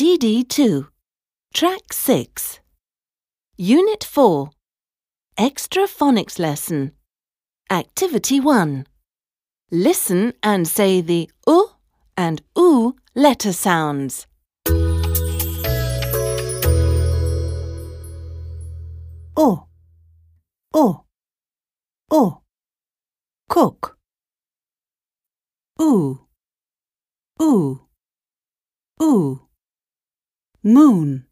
CD2, Track 6, Unit 4, Extra Phonics Lesson, Activity 1. Listen and say the U and OO letter sounds. O, O, O, cook. Oo, oo, oo, moon.